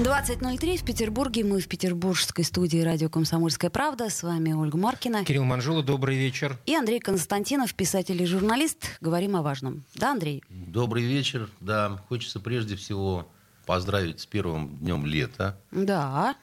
20.03 в Петербурге. Мы в петербургской студии радио «Комсомольская правда». С вами Ольга Маркина. Кирилл Манжула, добрый вечер. И Андрей Константинов, писатель и журналист. Говорим о важном. Да, Андрей? Добрый вечер. Да, хочется прежде всего поздравить с первым днем лета. Да.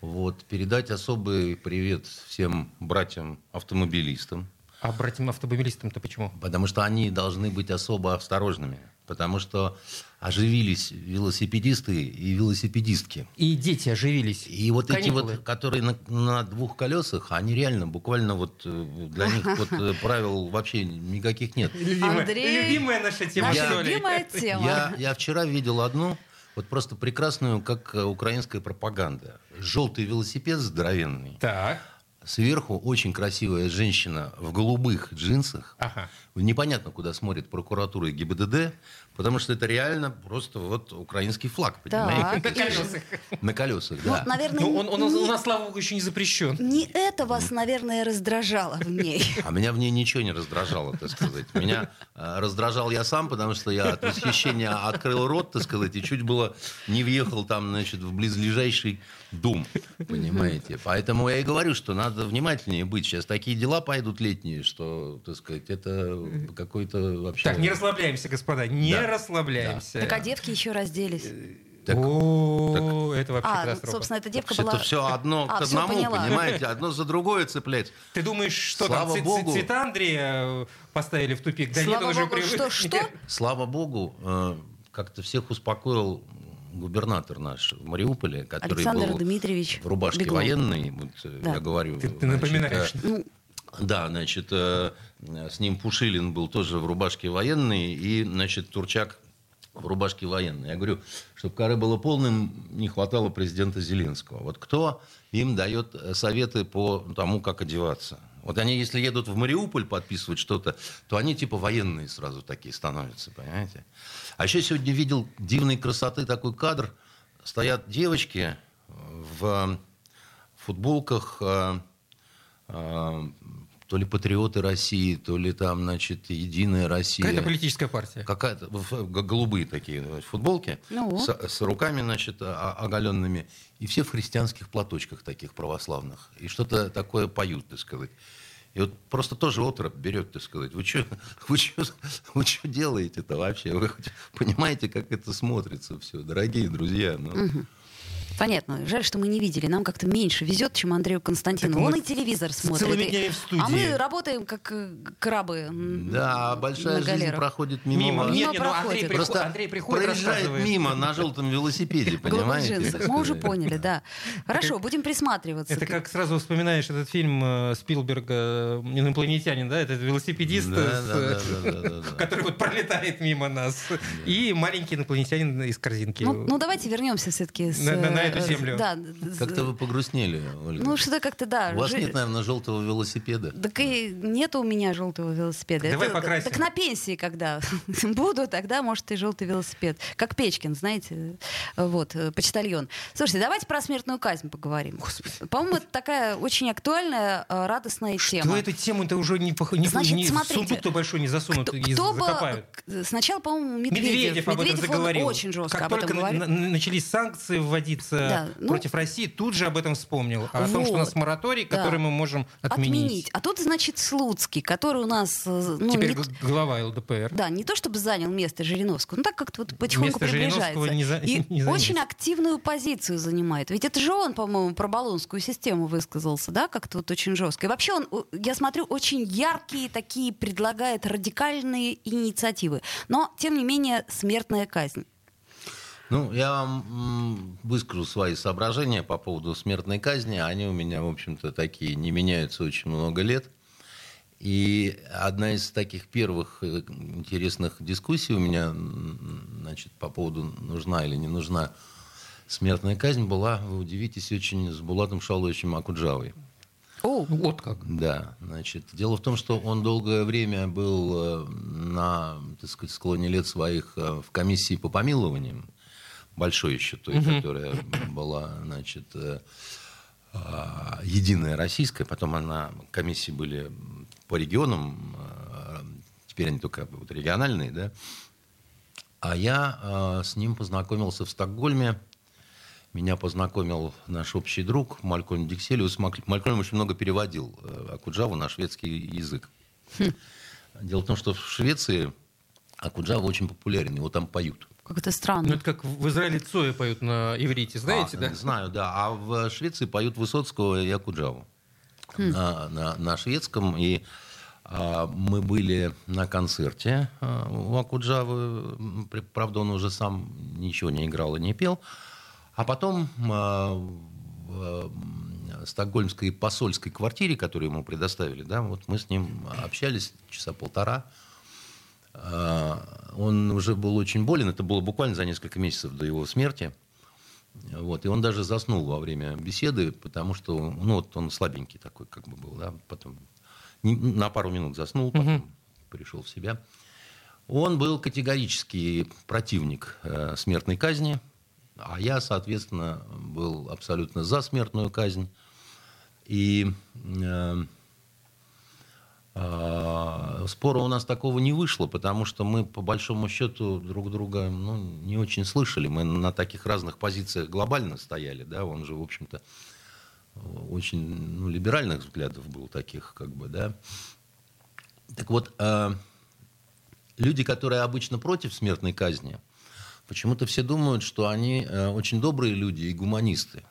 Вот, передать особый привет всем братьям-автомобилистам. А братьям-автомобилистам-то почему? Потому что они должны быть особо осторожными. Потому что оживились велосипедисты и велосипедистки. И дети оживились. И вот Каникулы. эти вот, которые на, на двух колесах, они реально, буквально вот э, для них вот э, правил вообще никаких нет. Любимая, Андрей, любимая наша тема, Наша любимая тема. Я, я вчера видел одну, вот просто прекрасную, как э, украинская пропаганда. Желтый велосипед здоровенный. Так, Сверху очень красивая женщина в голубых джинсах. ага. Непонятно, куда смотрит прокуратура и ГИБДД, потому что это реально просто вот украинский флаг, понимаете? Так. На колесах. На колесах, Ну, да. наверное, Ну, он, он у не, нас, слава богу, еще не запрещен. не это вас, наверное, раздражало в ней. А меня в ней ничего не раздражало, так сказать. Меня э, раздражал я сам, потому что я от восхищения открыл рот, так сказать, и чуть было не въехал там, значит, в близлежащий дом, понимаете. Поэтому я и говорю, что надо внимательнее быть. Сейчас такие дела пойдут летние, что, так сказать, это какой-то вообще... Так, не расслабляемся, господа, не Да. Расслабляемся. Так а девки еще разделись. Так, О, это вообще А, ну, катастрофа. собственно, эта девка это была... все одно А, к одному, поняла. понимаете, одно за другое цеплять. Ты думаешь, что Слава там цвет- богу. цвета Андрея э, поставили в тупик? Да Слава нет, уже богу, привык. что, что? Слава богу, э, как-то всех успокоил губернатор наш в Мариуполе, который Александр был Дмитриевич в рубашке Беглов. военной, вот, э, Да. я говорю. Ты- ты значит, напоминаешь. э, Ну, Да, значит, э, с ним Пушилин был тоже в рубашке военной, и, значит, Турчак в рубашке военной. Я говорю, чтобы коры было полным, не хватало президента Зеленского. Вот кто им дает э, советы по тому, как одеваться? Вот они, если едут в Мариуполь подписывать что-то, то они типа военные сразу такие становятся, понимаете? А еще сегодня видел дивной красоты такой кадр. Стоят девочки в футболках э, э, то ли патриоты России, то ли там, значит, Единая Россия. Какая-то политическая партия. Какая-то голубые такие значит, футболки Ну. с, с руками, значит, о- оголенными, и все в христианских платочках таких православных, и что-то такое поют, так сказать. И вот просто тоже отрыв берет, так сказать. Вы что вы чё, вы чё делаете-то вообще? Вы хоть понимаете, как это смотрится все, дорогие друзья? Ну, Понятно. Жаль, что мы не видели. Нам как-то меньше везет, чем Андрею мы Он и телевизор смотрит. целыми днями в студии. А мы работаем как э, крабы. Да, большая жизнь проходит мимо, Мимо. Нет, Мимо нет, ну, Андрей, Просто Андрей приходит, проезжает мимо на желтом велосипеде, понимаете? Мы уже поняли, да. Хорошо, будем присматриваться. Это как сразу вспоминаешь этот фильм э, Спилберга э, «Инопланетянин», да? Это велосипедист, с, который вот пролетает мимо нас. И маленький инопланетянин из корзинки. Ну, ну, давайте вернемся все-таки на эту землю. Да, Как-то вы погрустнели, Ольга. Ну, что-то как-то, да. У вас нет, наверное, желтого велосипеда. Так и нет у меня желтого велосипеда. Давай Это- покрасим. Так на пенсии, когда буду, тогда, может, и желтый велосипед. Как Печкин, знаете, вот, э, почтальон. Слушайте, давайте про смертную казнь поговорим. По-моему, это такая очень актуальная, э, радостная Что тема. эту тему-то уже не, не, Значит, не смотрите, сундук-то большой не засунут Кто, и кто бы- закопают. к- Сначала, по-моему, Медведев. Медведев, об этом Медведев, заговорил. очень жестко как об этом только говорил. на- начались санкции вводиться Да, ну- против России, тут же об этом вспомнил. О том, что у нас Вот. мораторий, Да. который мы можем отменить. А тут, значит, Слуцкий, который у нас... э, Ну, Теперь не глава ЛДПР. Да, не то чтобы занял место Жириновского, но так как-то вот потихоньку Место приближается. Не за- И не занять. очень активную позицию занимает. Ведь это же он, по-моему, про баллонскую систему высказался, да, как-то вот очень жестко. И вообще он, я смотрю, очень яркие такие предлагает радикальные инициативы. Но, тем не менее, смертная казнь. Ну, я вам выскажу свои соображения по поводу смертной казни. Они у меня, в общем-то, такие, не меняются очень много лет. И одна из таких первых э, интересных дискуссий у меня, значит, по поводу нужна или не нужна смертная казнь была, вы удивитесь, очень с Булатом Шаловичем Акуджавой. О, Вот как. Да, значит, дело в том, что он долгое время был э, на, так сказать, склоне лет своих э, в комиссии по помилованиям, большой еще той, которая была, значит, э, а, единая российская, потом она, комиссии были по регионам, э, теперь они только вот региональные, да, а я э, с ним познакомился в Стокгольме. Меня познакомил наш общий друг Малькольм Дикселиус. Малькольм очень много переводил э, Акуджаву на шведский язык. Дело в том, что в Швеции Акуджава очень популярен, его там поют. Как это Ну, странно. это как в Израиле Цоя поют на иврите, знаете, А, да? Знаю, да. А в Швеции поют Высоцкого и Акуджаву на, на- на шведском. И а, мы были на концерте а, у Акуджавы. Правда, он уже сам ничего не играл и не пел. А потом а, в м, стокгольмской посольской квартире, которую ему предоставили, да, вот мы с ним общались часа полтора. А, Он уже был очень болен, это было буквально за несколько месяцев до его смерти. Вот, и он даже заснул во время беседы, потому что ну, вот он слабенький такой как бы был. Да? Потом на пару минут заснул, потом пришел в себя. Он был категорический противник э, смертной казни, а я, соответственно, был абсолютно за смертную казнь. И э, Спора у нас такого не вышло, потому что мы, по большому счету, друг друга ну, не очень слышали. Мы на таких разных позициях глобально стояли. Да? Он же, в общем-то, очень ну, либеральных взглядов был таких, как бы, да. Так вот, а, люди, которые обычно против смертной казни, почему-то все думают, что они э, очень добрые люди и гуманисты.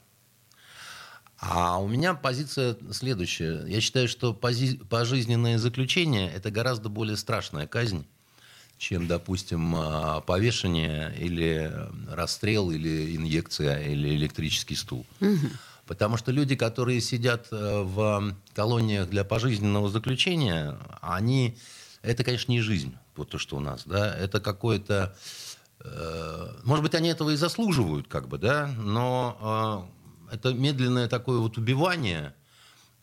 А у меня позиция следующая. Я считаю, что пози- пожизненное заключение – это гораздо более страшная казнь, чем, допустим, а, повешение или расстрел, или инъекция, или электрический стул. Потому что люди, которые сидят э, в колониях для пожизненного заключения, они... Это, конечно, не жизнь, вот то, что у нас, да, это какое-то... э, Может быть, они этого и заслуживают, как бы, да, но э, это медленное такое вот убивание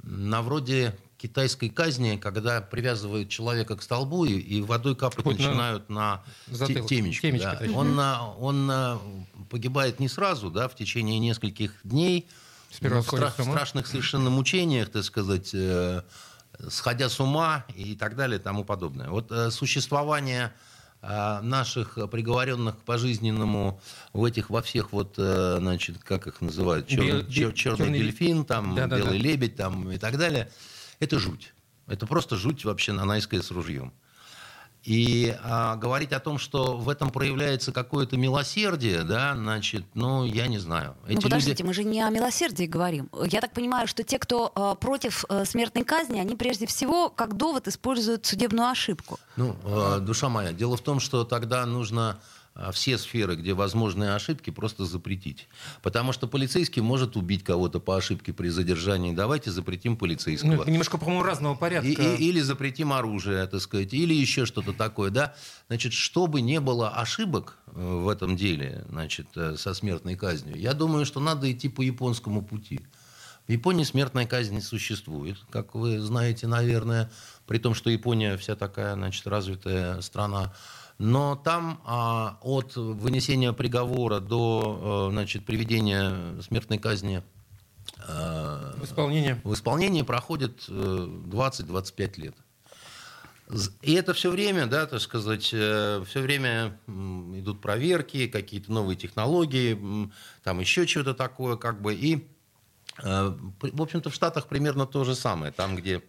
на вроде китайской казни, когда привязывают человека к столбу и, и водой капать Хоть на начинают на, те- затылок, темечко. темечко да. точно. Он, на- он на- погибает не сразу, да, в течение нескольких дней, Сперва ну, в стра- страшных совершенно мучениях, так сказать, э, сходя с ума и так далее и тому подобное. Вот э, существование наших приговоренных к пожизненному в этих во всех вот, э, значит, как их называют, Бел- черный, бе- черный черный дельфин, там, Да-да-да. белый лебедь там, и так далее, это жуть. Это просто жуть вообще нанайская с ружьем. И а, говорить о том, что в этом проявляется какое-то милосердие, да, значит, ну, я не знаю. Ну, Эти подождите, люди- мы же не о милосердии говорим. Я так понимаю, что те, кто э, против э, смертной казни, они прежде всего как довод используют судебную ошибку. Ну, э, душа моя, дело в том, что тогда нужно все сферы, где возможны ошибки, просто запретить. Потому что полицейский может убить кого-то по ошибке при задержании. Давайте запретим Ну, полицейского. это немножко, по-моему, разного порядка. И- и- или запретим оружие, так сказать, или еще что-то такое, да. Значит, чтобы не было ошибок э, в этом деле, значит, э, со смертной казнью, я думаю, что надо идти по японскому пути. В Японии смертная казнь не существует, как вы знаете, наверное, при том, что Япония вся такая, значит, развитая страна. Но там а, от вынесения приговора до, э, значит, приведения смертной казни э, В исполнение. в исполнении проходит э, 20-25 лет. З- И это все время, да, так сказать, все время идут проверки, какие-то новые технологии, там еще что-то такое, как бы. И, э, в общем-то, в Штатах примерно то же самое. Там, где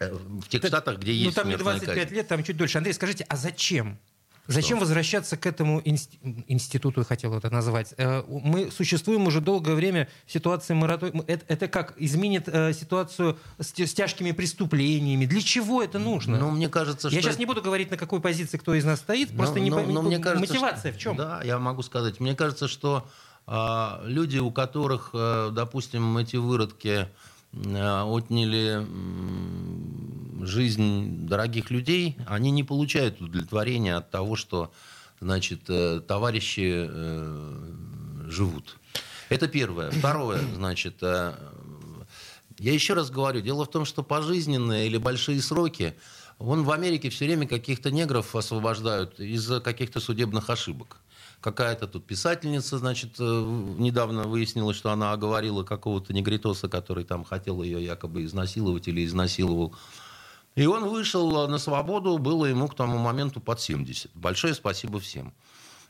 э, в тех Так, штатах, где Ну, есть там не смертная 25 казнь. лет, там чуть дольше. Андрей, скажите, а зачем? Зачем возвращаться к этому инст- институту, я хотел это назвать? Э, Мы существуем уже долгое время в ситуации моратория. Это, это как изменит э, ситуацию с, с тяжкими преступлениями? Для чего это нужно? Ну, мне кажется, я что... сейчас не буду говорить, на какой позиции кто из нас стоит, просто Но- не но- пойму, но мне кажется, мотивация что- в чем? Да, я могу сказать. Мне кажется, что а, люди, у которых, а, допустим, эти выродки а, отняли жизнь дорогих людей, они не получают удовлетворения от того, что, значит, э, товарищи э, живут. Это первое. Второе, значит, э, Я еще раз говорю, дело в том, что пожизненные или большие сроки, вон в Америке все время каких-то негров освобождают из-за каких-то судебных ошибок. Какая-то тут писательница, значит, э, недавно выяснилось, что она оговорила какого-то негритоса, который там хотел ее якобы изнасиловать или изнасиловал. И он вышел на свободу, было ему к тому моменту под 70. Большое спасибо всем.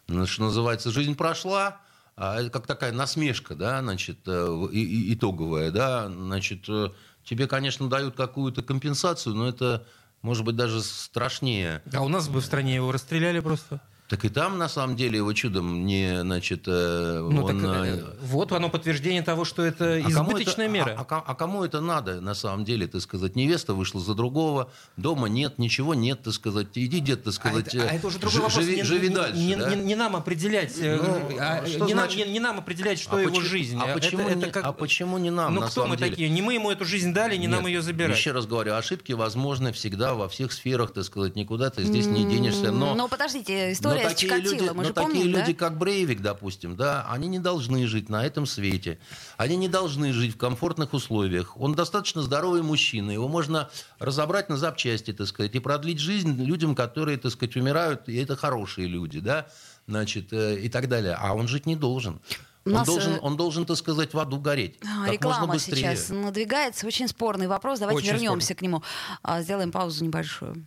Что называется, жизнь прошла, а как такая насмешка, да, значит, э, итоговая, да, значит, э, тебе, конечно, дают какую-то компенсацию, но это, может быть, даже страшнее. А у нас бы в стране его расстреляли просто. Так и там, на самом деле, его чудом не, значит, э, ну, он... Так, э, вот оно подтверждение того, что это а избыточная это, мера. А, а, а кому это надо, на самом деле, так сказать? Невеста вышла за другого, дома нет, ничего нет, так сказать. Иди, дед, так сказать, а это, а это уже другой вопрос. Живи, не, живи не, дальше, не, да? не, не нам определять, э, ну, а, что не, значит? нам, не, не нам определять, что а его почему, жизнь. А почему, это, не, это как... а почему не нам, Ну, на кто самом мы деле? такие? Не мы ему эту жизнь дали, не Нет, нам ее забирать. Еще раз говорю, ошибки возможны всегда во всех сферах, так сказать, никуда ты здесь не денешься. Но, но подождите, история но с такие Чикатило, люди, мы но такие помним, люди, да? как Брейвик, допустим, да, они не должны жить на этом свете. Они не должны жить в комфортных условиях. Он достаточно здоровый мужчина. Его можно разобрать на запчасти, так сказать, и продлить жизнь людям, которые, так сказать, умирают, и это хорошие люди, да, значит, э, и так далее. А он жить не должен. Он нас, должен, э, он должен, так сказать, в аду гореть. А, как Реклама можно быстрее. сейчас надвигается. Очень спорный вопрос. Давайте Очень вернемся к нему. А, Сделаем паузу небольшую.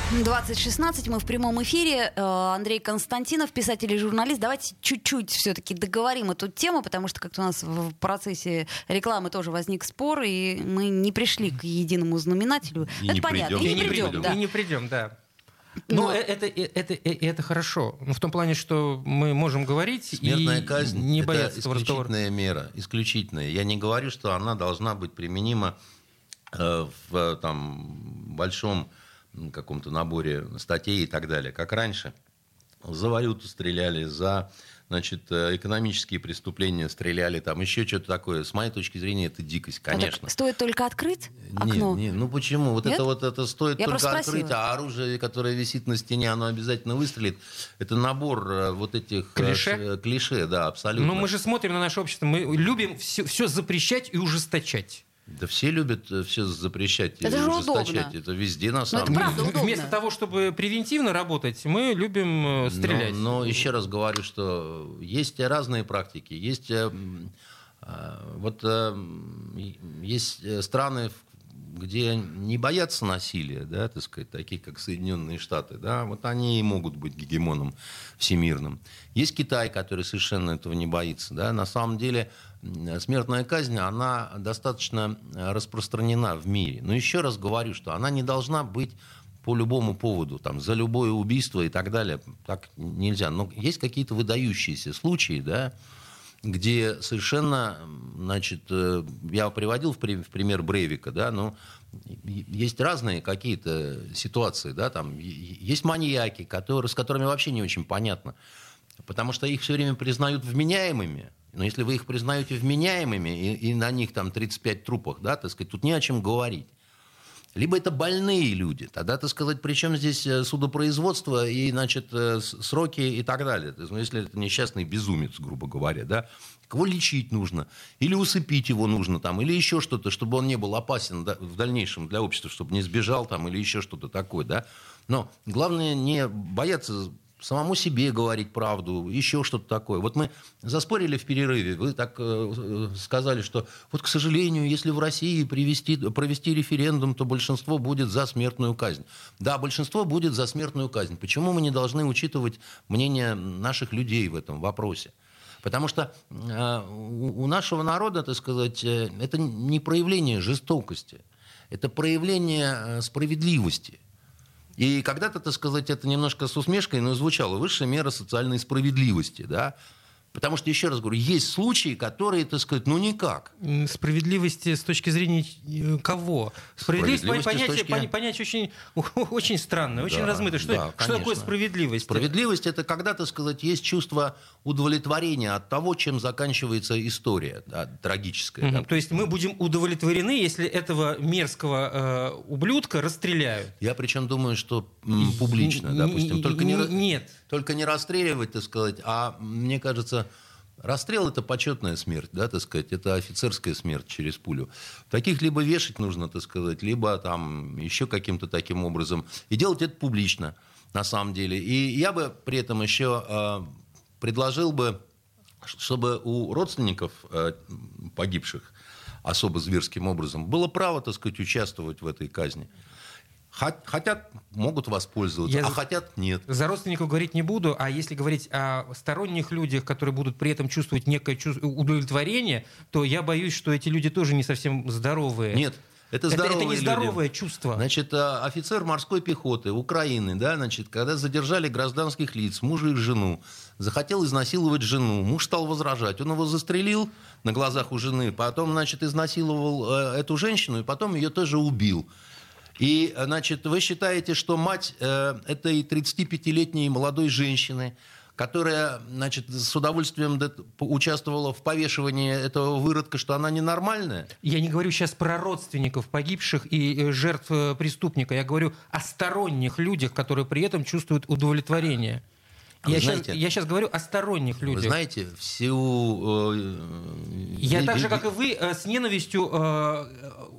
2016, мы в прямом эфире. Э, Андрей Константинов, писатель и журналист. Давайте чуть-чуть все-таки договорим эту тему, потому что как-то у нас в процессе рекламы тоже возник спор, и мы не пришли к единому знаменателю. И это не понятно. придем. И не придем, да. И не придем, да. Но- Но это, это, это, это хорошо. Ну, В том плане, что мы можем говорить Смертная и казнь не это бояться разговора. исключительная мера, исключительная. Я не говорю, что она должна быть применима э, в там, большом каком-то наборе статей и так далее, как раньше. За валюту стреляли, за значит, э, экономические преступления стреляли, там еще что-то такое. С моей точки зрения, это дикость, А так конечно. стоит только открыть окно. Не, не, ну почему? Вот Нет? это вот это стоит Я только открыть, спросила. а оружие, которое висит на стене, оно обязательно выстрелит. Это набор э, вот этих э, Клише? клише, да, абсолютно. Но мы же смотрим на наше общество, мы любим все, все запрещать и ужесточать. Да все любят все запрещать Это и же ужесточать. удобно. Это везде на самом деле. правда удобно. Вместо того, чтобы превентивно работать, мы любим э, стрелять. Но, но еще раз говорю, что есть разные практики. Есть э, э, вот э, есть э, страны, где не боятся насилия, да, так сказать, такие как Соединенные Штаты, да, вот они и могут быть гегемоном всемирным. Есть Китай, который совершенно этого не боится, да. На самом деле смертная казнь, она достаточно распространена в мире. Но еще раз говорю, что она не должна быть по любому поводу, там, за любое убийство и так далее. Так нельзя. Но есть какие-то выдающиеся случаи, да, где совершенно, значит, э, я приводил в при- в пример Брейвика, да, но и- есть разные какие-то ситуации, да, там есть маньяки, которые, с которыми вообще не очень понятно, потому что их все время признают вменяемыми, но если вы их признаете вменяемыми, и, и на них там 35 трупах, да, так сказать, тут не о чем говорить. Либо это больные люди. Тогда, так сказать, причем здесь э, судопроизводство и, значит, э, сроки и так далее. Ну, если это несчастный безумец, грубо говоря, да, кого лечить нужно, или усыпить его нужно, там, или еще что-то, чтобы он не был опасен в дальнейшем для общества, чтобы не сбежал, там, или еще что-то такое, да. Но главное не бояться самому себе говорить правду, еще что-то такое. Вот мы заспорили в перерыве, вы так э, э, сказали, что вот, к сожалению, если в России привести, провести референдум, то большинство будет за смертную казнь. Да, большинство будет за смертную казнь. Почему мы не должны учитывать мнение наших людей в этом вопросе? Потому что э, у нашего народа, так сказать, э, это не проявление жестокости, это проявление э, справедливости. И когда-то, так сказать, это немножко с усмешкой, но звучало высшая мера социальной справедливости, да. Потому что, еще раз говорю, есть случаи, которые, так сказать, ну никак. Справедливости с точки зрения э, кого? Справедливость, Справедливости с понятие, точки- понятие очень, очень странное, очень Да, размытое. Что, да, что такое справедливость? Справедливость это когда, так сказать, есть чувство удовлетворения от того, чем заканчивается история да, трагическая. Мгм. да. То есть мы будем удовлетворены, если этого мерзкого э, ублюдка расстреляют. Я причем думаю, что м, публично, допустим, только не, Нет. Только не расстреливать, так сказать, а мне кажется, расстрел это почетная смерть, да, так сказать, это офицерская смерть через пулю. Таких либо вешать нужно, так сказать, либо там еще каким-то таким образом. И делать это публично, на самом деле. И я бы при этом еще э, предложил бы, чтобы у родственников э, погибших особо зверским образом было право, так сказать, участвовать в этой казни. Хот- Хотят, могут воспользоваться, Я а за- хотят нет. За родственников говорить не буду, а если говорить о сторонних людях, которые будут при этом чувствовать некое чувс- удовлетворение, то я боюсь, что эти люди тоже не совсем здоровые. Нет, это это, здоровые это не люди. здоровое чувство. Значит, э, офицер морской пехоты Украины, да, значит, когда задержали гражданских лиц, мужа и жену, захотел изнасиловать жену, муж стал возражать, он его застрелил на глазах у жены, потом, значит, изнасиловал э, эту женщину и потом ее тоже убил. И, значит, вы считаете, что мать э, этой 35-летней молодой женщины, которая, значит, с удовольствием участвовала в повешивании этого выродка, что она ненормальная? Я не говорю сейчас про родственников погибших и э, жертв э, преступника. Я говорю о сторонних людях, которые при этом чувствуют удовлетворение. А вы Я сейчас, знаете- я сейчас говорю о сторонних Вы людях. знаете, всю... э, Я э, так же, как и вы, э, с ненавистью э,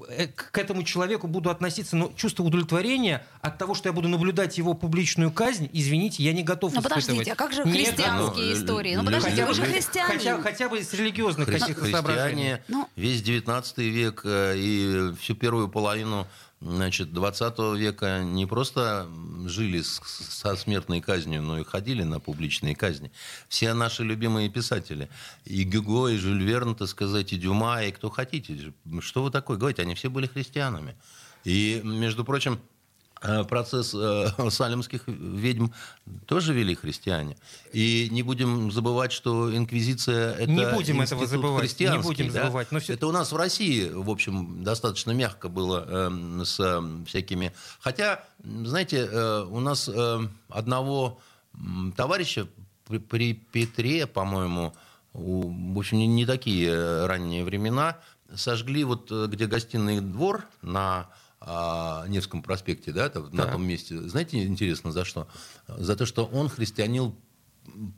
э, к этому человеку буду относиться, но чувство удовлетворения от того, что я буду наблюдать его публичную казнь, извините, я не готов Ну испытывать. подождите, а как же Нет, христианские ну, истории? Ну подождите, вы же христианин. Хотя, хотя бы с религиозных хри- каких-то соображений. Христиане Ну. весь 19 век э, и всю первую половину значит, 20 века не просто жили с- со смертной казнью, но и ходили на публичные казни. Все наши любимые писатели. И Гюго, и Жюль Верн, так сказать, и Дюма, и кто хотите. Что вы такое говорите? Они все были христианами. И, между прочим, процесс э, салемских ведьм тоже вели христиане. И не будем забывать, что инквизиция это Не будем этого забывать, не будем да? забывать, но всё- Это у нас в России, в общем, достаточно мягко было э, с э, всякими... Хотя, знаете, э, у нас э, одного товарища при, при Петре, по-моему, в общем, не, не такие э, ранние времена, сожгли вот э, где гостиный двор на а, Невском проспекте, да, там, на Так. том месте. Знаете, интересно, за что? За то, что он, христианин,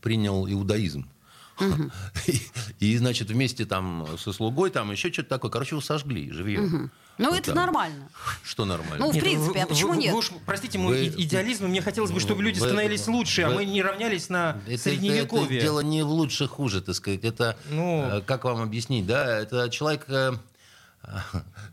принял иудаизм. И, и, значит, вместе там со слугой, там еще что-то такое. Короче, его сожгли живьем. Ну Вот это так. нормально. Что нормально? Ну, в Нет, принципе, а почему вы- нет? вы уж, простите мой Вы- идеализм, мне хотелось бы, чтобы люди Вы- становились лучше, а вы- мы не равнялись на Это, средневековье. это дело не в лучше, хуже, так сказать. Это, Ну. э, как вам объяснить, да, это человек, э,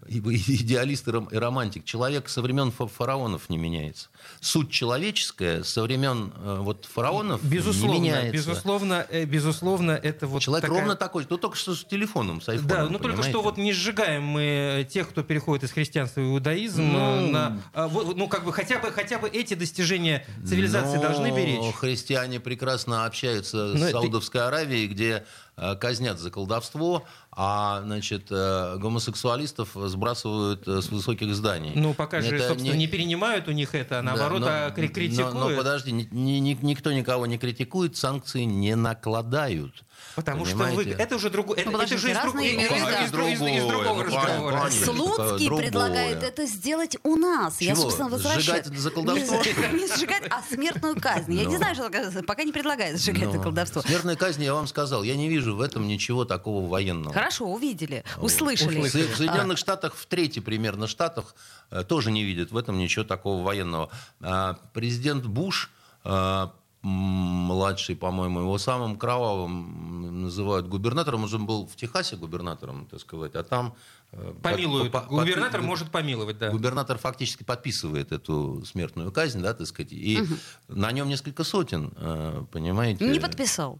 идеалист и ром- и романтик. Человек со времен фа- фараонов не меняется. Суть человеческая со времен э, вот фараонов Безусловно, не меняется. безусловно, э, безусловно, это вот Человек такая- ровно такой, ну только что с телефоном, с айфоном. Да, но только что вот не сжигаем мы тех, кто переходит из христианства в иудаизм. Ну. э, на, а, ну, как бы хотя бы, хотя бы эти достижения цивилизации Но должны беречь. Христиане прекрасно общаются Но с это- Саудовской Аравией, где э, казнят за колдовство, а значит, э, гомосексуалистов сбрасывают э, с высоких зданий. Ну, пока же, Это собственно, не... перенимают у них это, а наоборот, Да, кри- критикуют. Но, но подожди, ни- ни- никто никого не критикует, санкции не накладают. Потому что вы... Понимаете? Это уже другое. Это, Ну, это подождите, же из, друг- миры, из- да. из из- из другого ну, разговора. понятно. Слуцкий другое. предлагает это сделать у нас. Я, Чего? собственно, возвращаюсь. Сжигать за колдовство? Не, сжигать, а смертную казнь. Я не Ну. знаю, что пока не предлагает сжигать за Но колдовство. Смертная казнь, я вам сказал, я не вижу в этом ничего такого военного. Хорошо, увидели, услышали. В Со- в Соединенных Штатах, в трети примерно штатах, э, тоже не видят в этом ничего такого военного. А Президент Буш, м, младший, по-моему, его самым кровавым называют губернатором. Он же был в Техасе губернатором, так сказать, а там... э, Помилуют. под- по- Губернатор под- может помиловать, да. Губернатор фактически подписывает эту смертную казнь, да, так сказать, и на нем несколько сотен, э, понимаете? Не подписал.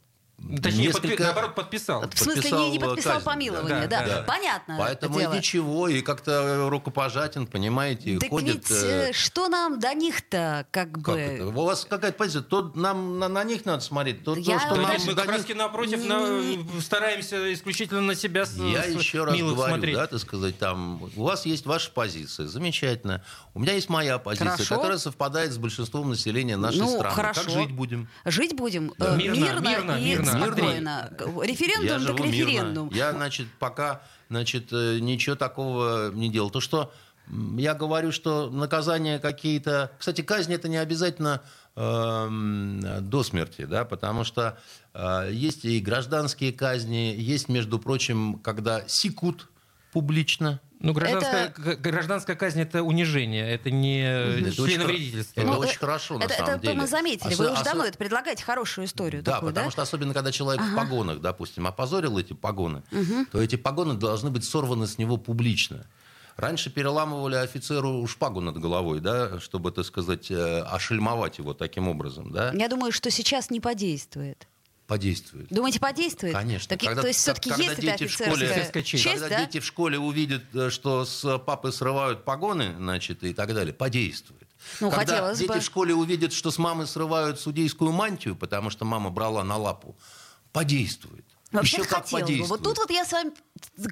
Точнее, подпи- несколько... наоборот, подписал. В смысле, не, не подписал подписал казнь, помилование, да. да. Да, да. Понятно. Поэтому дело. и ничего, и как-то рукопожатен, понимаете, Так ходит... ведь э, э, что нам до них-то, как Как бы... это? У вас какая-то позиция? То нам на, на них надо смотреть, то, то, Я- что Да нам мы до как раз них- напротив на- стараемся исключительно на себя Я с- еще раз говорю, смотреть. да, так сказать, там, у вас есть ваша позиция, замечательно. У меня есть моя позиция, Хорошо. которая совпадает с большинством населения нашей Ну, страны. хорошо. Как жить будем? Жить будем Да. э, Мирно, мирно, мирно, и мирно. Спокойно. Референдум Я так мирно. референдум. Я, значит, пока, значит, э, ничего такого не делал. То, что я говорю, что наказания какие-то... Кстати, казнь это не обязательно эм, до смерти, да, потому что э, есть и гражданские казни, есть, между прочим, когда секут публично. Ну, гражданская, Это- гражданская казнь это унижение, это не Это членовредительство. Это Ну, очень хорошо, на это, самом это деле. мы заметили. Осо- Вы уже осо- давно это предлагаете хорошую историю Да, такую, потому да? что особенно когда человек в погонах, допустим, опозорил эти погоны, то эти погоны должны быть сорваны с него публично. Раньше переламывали офицеру шпагу над головой, да, чтобы, так сказать, э, ошельмовать его таким образом, да, Я думаю, что сейчас не подействует. Подействует. Думаете, подействует? Конечно. Так, Когда- то есть все-таки есть дети в школе- честь. Когда да? дети в школе увидят, э, что с папы срывают погоны, значит, и так далее, подействует. Ну, Когда хотелось дети бы. в школе увидят, что с мамы срывают судейскую мантию, потому что мама брала на лапу, подействует. Вообще Еще как бы. Вот тут вот я с вами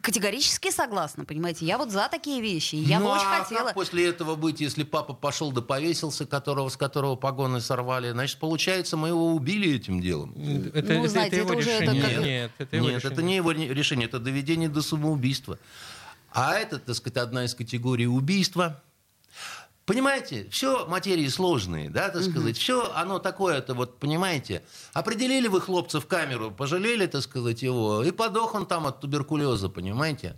категорически согласна, понимаете? Я вот за такие вещи. Я ну, бы очень а хотела. как после этого быть, если папа пошел да повесился, которого, с которого погоны сорвали? Значит, получается, мы его убили этим делом. Это, Ну, это- знаете, это его это уже это решение. как- Нет, это его Нет, решение. это не его ре- решение, это доведение до самоубийства. А это, так сказать, одна из категорий убийства. Понимаете, все материи сложные, да, так сказать, все оно такое-то, вот, понимаете, определили вы хлопца в камеру, пожалели, так сказать, его, и подох он там от туберкулеза, понимаете.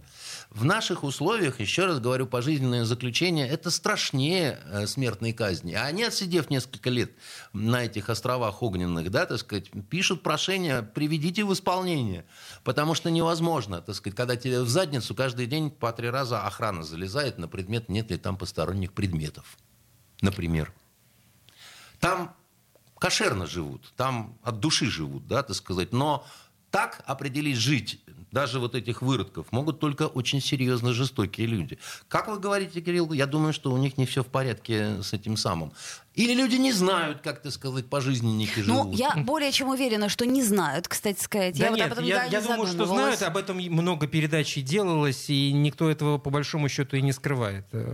В наших условиях, еще раз говорю, пожизненное заключение, это страшнее э, смертной казни. А они, отсидев несколько лет на этих островах огненных, да, так сказать, пишут прошение, приведите в исполнение. Потому что невозможно, так сказать, когда тебе в задницу каждый день по три раза охрана залезает на предмет, нет ли там посторонних предметов. Например. Там кошерно живут, там от души живут, да, так сказать, но так определить жить даже вот этих выродков могут только очень серьезно жестокие люди. Как вы говорите, Кирилл, я думаю, что у них не все в порядке с этим самым. Или люди не знают, как, так сказать, пожизненники Ну, живут. я более чем уверена, что не знают, кстати сказать. Да я вот нет, об этом я, никогда я не думаю, что знают, об этом много передач и делалось, и никто этого по большому счету и не скрывает. Э,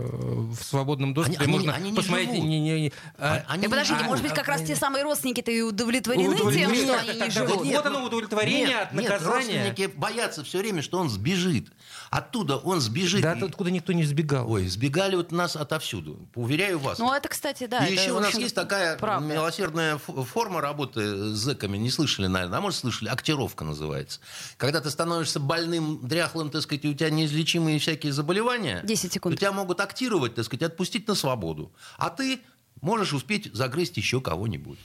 В свободном доступе они- можно они не посмотреть. не- не- не- а, Они Так не подождите, живут. может быть, как раз те самые родственники-то и удовлетворены тем, что они не живут? вот оно удовлетворение нет, от нет, наказания. родственники боятся все время, что он сбежит. Оттуда он сбежит. Да, И- откуда никто не сбегал. Ой, сбегали вот нас отовсюду. Уверяю вас. Ну, это, кстати, да. и еще у нас есть такая правда. милосердная форма работы с зэками. Не слышали, наверное. А может, слышали? Актировка называется. Когда ты становишься больным, дряхлым, так сказать, и у тебя неизлечимые всякие заболевания. 10 секунд. то Тебя могут актировать, так сказать, отпустить на свободу. А ты можешь успеть загрызть еще кого-нибудь.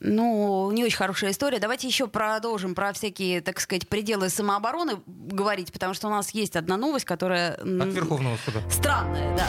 Ну, не очень хорошая история. Давайте еще продолжим про всякие, так сказать, пределы самообороны говорить, потому что у нас есть одна новость, которая... От Верховного суда. Странная, да.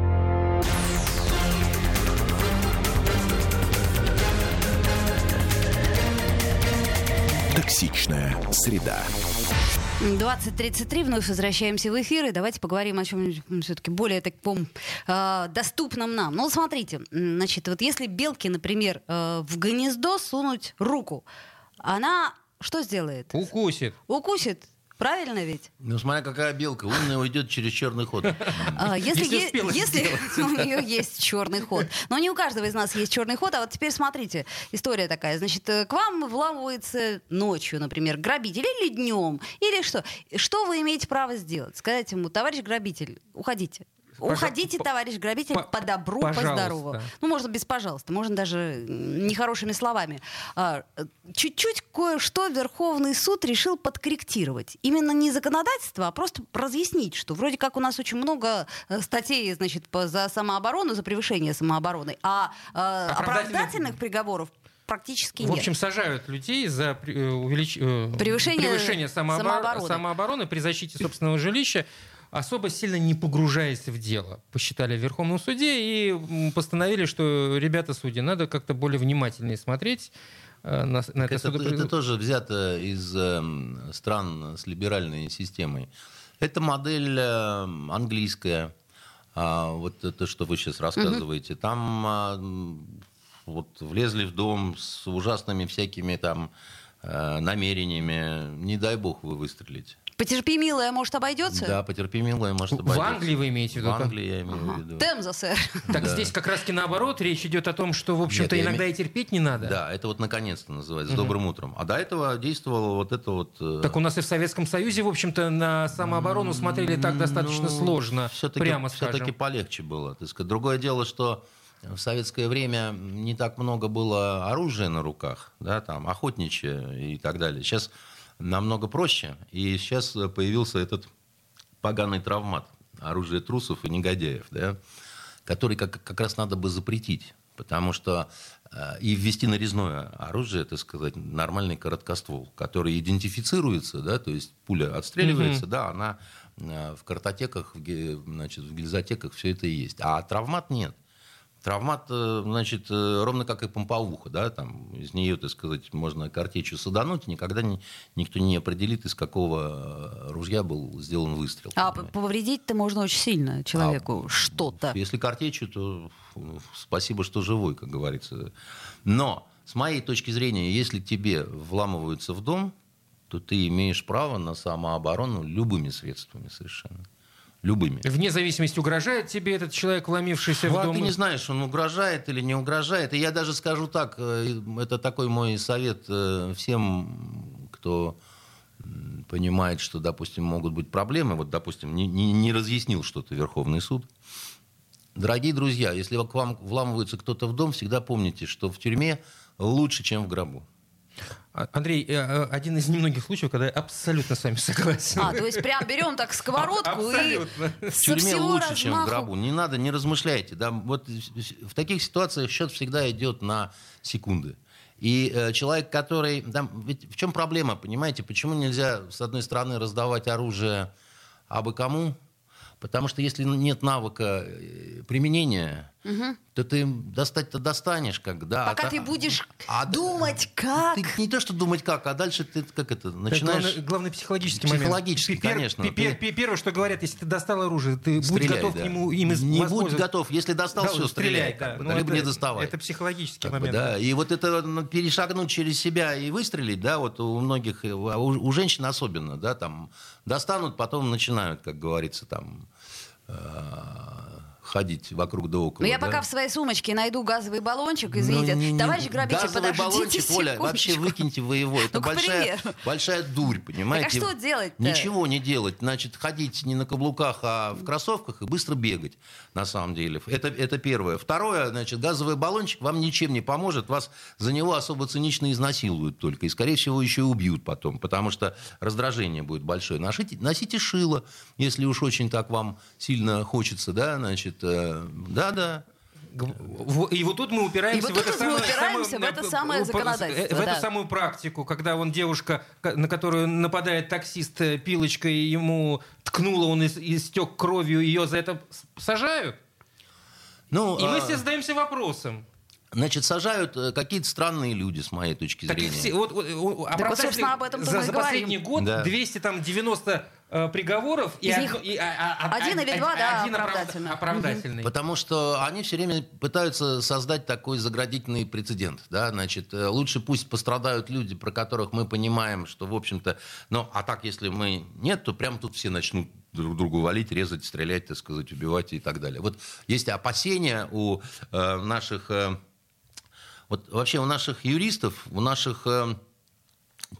Токсичная среда. 20.33, вновь возвращаемся в эфир, и давайте поговорим о чем-нибудь все-таки более таком э, доступном нам. Ну, смотрите, значит, вот если белке, например, э, в гнездо сунуть руку, она что сделает? Укусит. Укусит, правильно ведь? Ну, смотря какая белка. Умная уйдет через черный ход. А, если Если если сделать, у нее есть черный ход. Но не у каждого из нас есть черный ход. А вот теперь смотрите, история такая. Значит, э, к вам вламывается ночью, например, грабитель или днем, или что. Что вы имеете право сделать? Сказать ему, товарищ грабитель, уходите. Уходите, Пожа- товарищ грабитель, по- по добру, по здорову. Ну, можно без пожалуйста, можно даже нехорошими словами. А, Чуть-чуть кое-что Верховный суд решил подкорректировать. Именно не законодательство, а просто разъяснить, что вроде как у нас очень много э, статей, значит, по- за самооборону, за превышение самообороны, а э, Оправдательных- оправдательных приговоров практически В нет. общем, сажают людей за э, увелич- э, Превышение самообор- самообороны. самообороны при защите собственного жилища, особо сильно не погружаясь в дело, посчитали в Верховном суде и постановили, что, ребята судьи, надо как-то более внимательнее смотреть э, на, на это, Это, это тоже взято из эм, стран с либеральной системой. Это модель эм, английская. А, вот это, что вы сейчас рассказываете. Там а, вот влезли в дом с ужасными всякими там э, намерениями. Не дай бог вы выстрелите. Потерпи, милая, может, обойдется? Да, потерпи, милая, может, В обойдется. Англии вы имеете в виду? В Англии я имею в виду. Темза, сэр. Так Да. здесь как раз-таки наоборот, речь идет о том, что, в общем-то, я иногда име- и терпеть не надо. Да, это вот наконец-то называется, с добрым утром. А до этого действовало вот это вот... э, Так у нас и в Советском Союзе, в общем-то, на самооборону смотрели так достаточно сложно, все-таки, прямо скажем. Все-таки полегче было. Так сказать. Другое дело, что в советское время не так много было оружия на руках, да, там, охотничье и так далее. Сейчас намного проще. И сейчас появился этот поганый травмат, оружие трусов и негодяев, да, который как, как раз надо бы запретить. Потому что э, и ввести нарезное оружие, так сказать, нормальный короткоствол, который идентифицируется, да, то есть пуля отстреливается, да, она э, в картотеках, в, значит, в гильзотеках все это и есть. А травмат нет. Травмат, э, значит, э, ровно как и помповуха, да, там из нее, так сказать, можно картечью садануть, и никогда не, никто не определит, из какого э, ружья был сделан выстрел. А понимаете. повредить-то можно очень сильно человеку что-то. Если картечью, то ну, спасибо, что живой, как говорится. Но, с моей точки зрения, если тебе вламываются в дом, то ты имеешь право на самооборону любыми средствами совершенно. Любыми. Вне зависимости, угрожает тебе этот человек, вломившийся в А дом. ты не знаешь, он угрожает или не угрожает. И я даже скажу так, э, это такой мой совет э, всем, кто понимает, что, допустим, могут быть проблемы. Вот, допустим, не, не- не разъяснил что-то Верховный суд. Дорогие друзья, если к вам вламывается кто-то в дом, всегда помните, что в тюрьме лучше, чем в гробу. А, Андрей, э, э, один из немногих случаев, когда я абсолютно с вами согласен. А, то есть прям берем так сковородку и Абсолютно. В тюрьме всего лучше, чем в размаху. гробу. Не надо, не размышляйте. Да? Вот в таких ситуациях счет всегда идет на секунды. И э, человек, который... Там, ведь в чем проблема, понимаете? Почему нельзя, с одной стороны, раздавать оружие абы кому? Потому что если нет навыка э, применения, то ты достать-то достанешь, как, да. Пока а ты будешь а- думать, как. Ты не то, что думать как, а дальше ты как это, Это начинаешь... главный, главный психологический момент. Психологический, Пер- конечно. пер- пер- Первое, что говорят, если ты достал оружие, ты будь Стреляй, готов да. к нему им из- Не будь готов. Если достал, Да, все, стреляй. да. как бы, Ну, либо это- не доставай. Это психологический Как бы, момент. да. И вот это ну, перешагнуть через себя и выстрелить, да, вот у многих, э, у, у женщин особенно, да, там достанут, потом начинают, как говорится, там э, ходить вокруг да около. Ну, я да. пока в своей сумочке найду газовый баллончик, извините. Ну, не- Товарищ грабитель, газовый подождите баллончик, Оля, вообще выкиньте вы его. Это Ну, большая, большая дурь, понимаете? Так а что делать-то? Ничего не делать. Значит, ходить не на каблуках, а в кроссовках и быстро бегать, на самом деле. Это, это первое. Второе, значит, газовый баллончик вам ничем не поможет. Вас за него особо цинично изнасилуют только. И, скорее всего, еще и убьют потом, потому что раздражение будет большое. Носите, носите шило, если уж очень так вам сильно хочется, да, значит, э, да-да. Г- в- И вот тут мы упираемся И в вот это тут мы самое- упираемся самое, в это э, самое э, законодательство, В эту да. самую практику, когда вон девушка, ка- на которую нападает таксист э, пилочкой, ему ткнула, он ис- истек кровью, ее за это сажают. Ну, И мы а, все задаемся вопросом. Значит, сажают э, какие-то странные люди, с моей точки Так и зрения. все, вот, вот, вот, Так вот, собственно, об этом-то за, мы и за говорим. последний год Да. 290 э, приговоров, и Из одно- них и, а- а- один а- или а- два, да, один оправда- оправдательно. оправдательный. Потому что они все время пытаются создать такой заградительный прецедент. Да? Значит, э, лучше пусть пострадают люди, про которых мы понимаем, что, в общем-то... Ну, а так, если мы нет, то прямо тут все начнут друг другу валить, резать, стрелять, так сказать, убивать и так далее. Вот есть опасения у э, наших... э, вот вообще у наших юристов, у наших... э,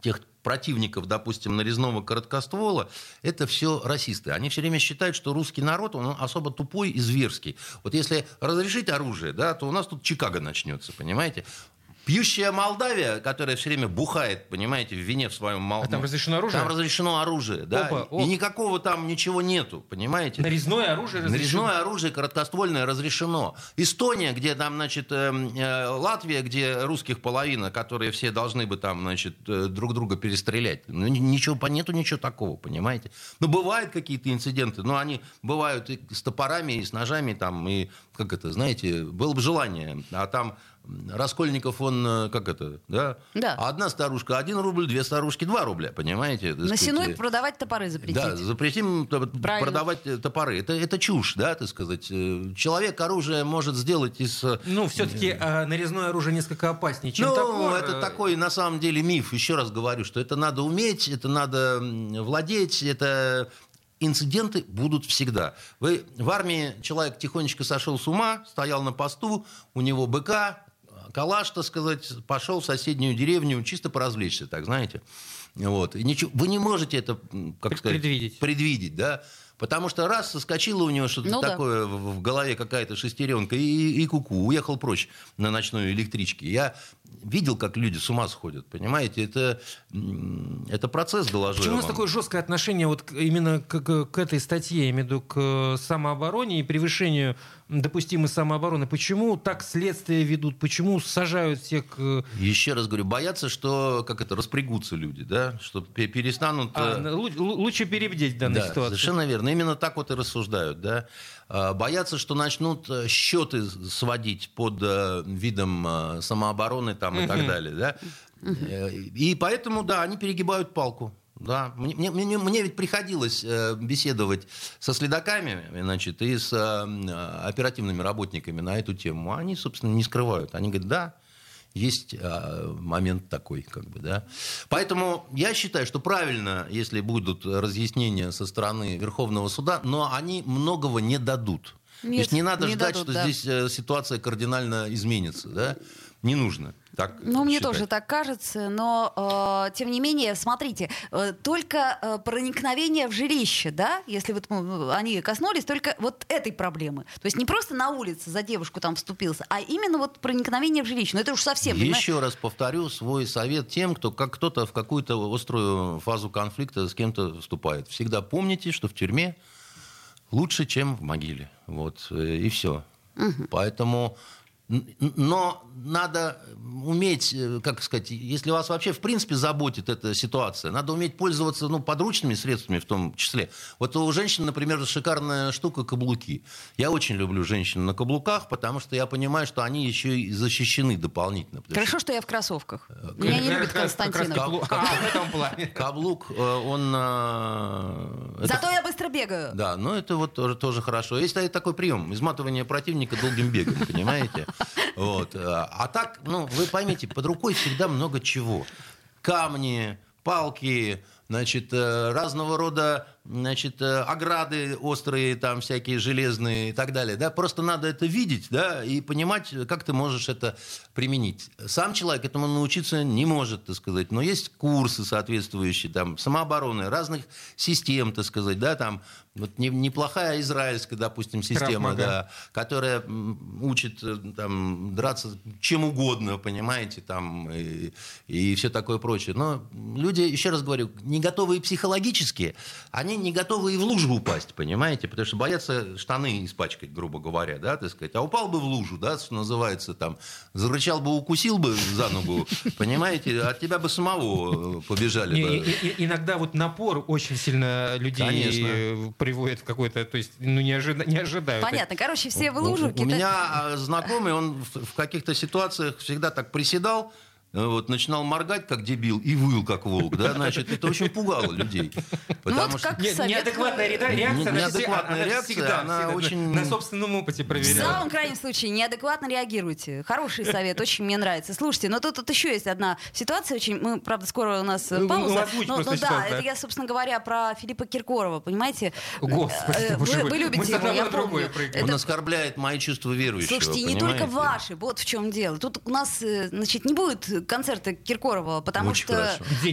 тех противников, допустим, нарезного короткоствола, это все расисты. Они все время считают, что русский народ, он особо тупой и зверский. Вот если разрешить оружие, да, то у нас тут Чикаго начнется, понимаете? Пьющая Молдавия, которая все время бухает, понимаете, в вине в своем мол... А там разрешено оружие? Там разрешено оружие, да. Опа, оп. И никакого там ничего нету, понимаете? Нарезное оружие разрешено. Нарезное оружие короткоствольное разрешено. Эстония, где там, значит, э, э, Латвия, где русских половина, которые все должны бы там, значит, э, друг друга перестрелять. Ну, ни- ничего, нету ничего такого, понимаете? Ну, бывают какие-то инциденты, но они бывают и с топорами, и с ножами, там, и, как это, знаете, было бы желание. А там Раскольников, он, э, как это, да? Да. Одна старушка один рубль, две старушки два рубля, понимаете? На э, продавать топоры запретить. да, запретим Правильно. продавать э, топоры. Это, это чушь, да, так сказать. Э, Человек оружие может сделать из... э, Ну, все-таки нарезное оружие несколько опаснее, чем ну, топор. это Э, такой, на самом деле, миф. Еще раз говорю, что это надо уметь, это надо владеть, это... Инциденты будут всегда. Вы в армии человек тихонечко сошел с ума, стоял на посту, у него быка, калаш, так сказать, пошел в соседнюю деревню чисто поразвлечься, так знаете. Вот. И ничего, вы не можете это, как Пред- сказать, предвидеть. предвидеть, да. Потому что раз соскочило у него что-то Ну да. такое в, в голове, какая-то шестеренка, и, и куку, уехал прочь на ночной электричке. Я видел, как люди с ума сходят, понимаете? Это, это процесс, доложу Почему у нас такое жесткое отношение вот именно к, к- этой статье, я имею в виду к э, самообороне и превышению допустимой самообороны? Почему так следствие ведут? Почему сажают всех... э, Еще раз говорю, боятся, что как это распрягутся люди, да, что пе- перестанут. а, э, лу- лучше перебдеть в данной Да, ситуации. совершенно верно. Именно так вот и рассуждают. Да? А, Боятся, что начнут счеты сводить под видом самообороны там, и так далее. Да? Э, И поэтому, да, они перегибают палку. Да. Мне, мне- мне- ведь приходилось э, беседовать со следаками значит, и с э, оперативными работниками на эту тему. Они, собственно, не скрывают. Они говорят, да, есть а, момент такой, как бы, да. Поэтому я считаю, что правильно, если будут разъяснения со стороны Верховного суда, но они многого не дадут. То Нет, есть не надо не ждать, дадут, что да. здесь э, ситуация кардинально изменится, да. Не нужно. Так Ну, мне считать. тоже так кажется, но э, тем не менее, смотрите, э, только э, проникновение в жилище, да, если вот м, они коснулись только вот этой проблемы. То есть не просто на улице за девушку там вступился, а именно вот проникновение в жилище. Ну, это уж совсем, понимаешь? Еще раз повторю свой совет тем, кто как кто-то в какую-то острую фазу конфликта с кем-то вступает. Всегда помните, что в тюрьме лучше, чем в могиле. Вот, э, и все. Поэтому... Но надо уметь, э, как сказать, если вас вообще в принципе заботит эта ситуация, надо уметь пользоваться ну, подручными средствами в том числе. Вот у женщин, например, шикарная штука каблуки. Я очень люблю женщин на каблуках, потому что я понимаю, что они еще и защищены дополнительно. Хорошо, что я в кроссовках. Меня не любит Как раз- как раз Константинов. каблу- а. Каблук, э, он... э, это- Зато я быстро бегаю. Да, но это вот тоже, тоже хорошо. Есть та- такой прием, изматывание противника долгим бегом, понимаете? Вот. э, А так, ну, вы поймите, под рукой всегда много чего. Камни, палки, значит, э, разного рода, значит, э, ограды острые, там всякие железные и так далее. Да? Просто надо это видеть, да, и понимать, как ты можешь это применить. Сам человек этому научиться не может, так сказать, но есть курсы соответствующие, там, самообороны, разных систем, так сказать, да, там, вот не- неплохая израильская, допустим, система, да, которая учит э, там, драться чем угодно, понимаете, там, и, и все такое прочее. Но люди, еще раз говорю, не готовые психологически, они не готовы и в лужу упасть, понимаете, потому что боятся штаны испачкать, грубо говоря, да, так сказать. А упал бы в лужу, да, что называется, там, зарычал бы, укусил бы за ногу, понимаете, от тебя бы самого э, побежали Не, бы. и- и- иногда вот напор очень сильно людей Конечно. приводит в какой-то, то есть, ну, не, ожида- не ожидают. Понятно. Короче, все в лужу. У, у меня а, знакомый, он в, в каких-то ситуациях всегда так приседал, вот, начинал моргать, как дебил, и выл, как волк. Да? Значит, это очень пугало людей. Потому вот что... как совет- неадекватная ре- реакция, Не- она все- неадекватная она реакция, всегда, она всегда очень- на собственном опыте В проверяла. самом крайнем случае, неадекватно реагируйте. Хороший совет, очень мне нравится. Слушайте, но тут, тут еще есть одна ситуация, очень, мы, правда, скоро у нас э, Ну, пауза. ну, озвучь но, но да, ситуацию, это да. я, собственно говоря, про Филиппа Киркорова, понимаете? Господи, Э, вы, вы Мы любите с его, я помню. прыгаем. Он оскорбляет мои чувства верующего. Слушайте, и не только понимаете? ваши, вот в чем дело. Тут у нас, э, значит, не будет концерта Киркорова, потому Очень что... хорошо. Где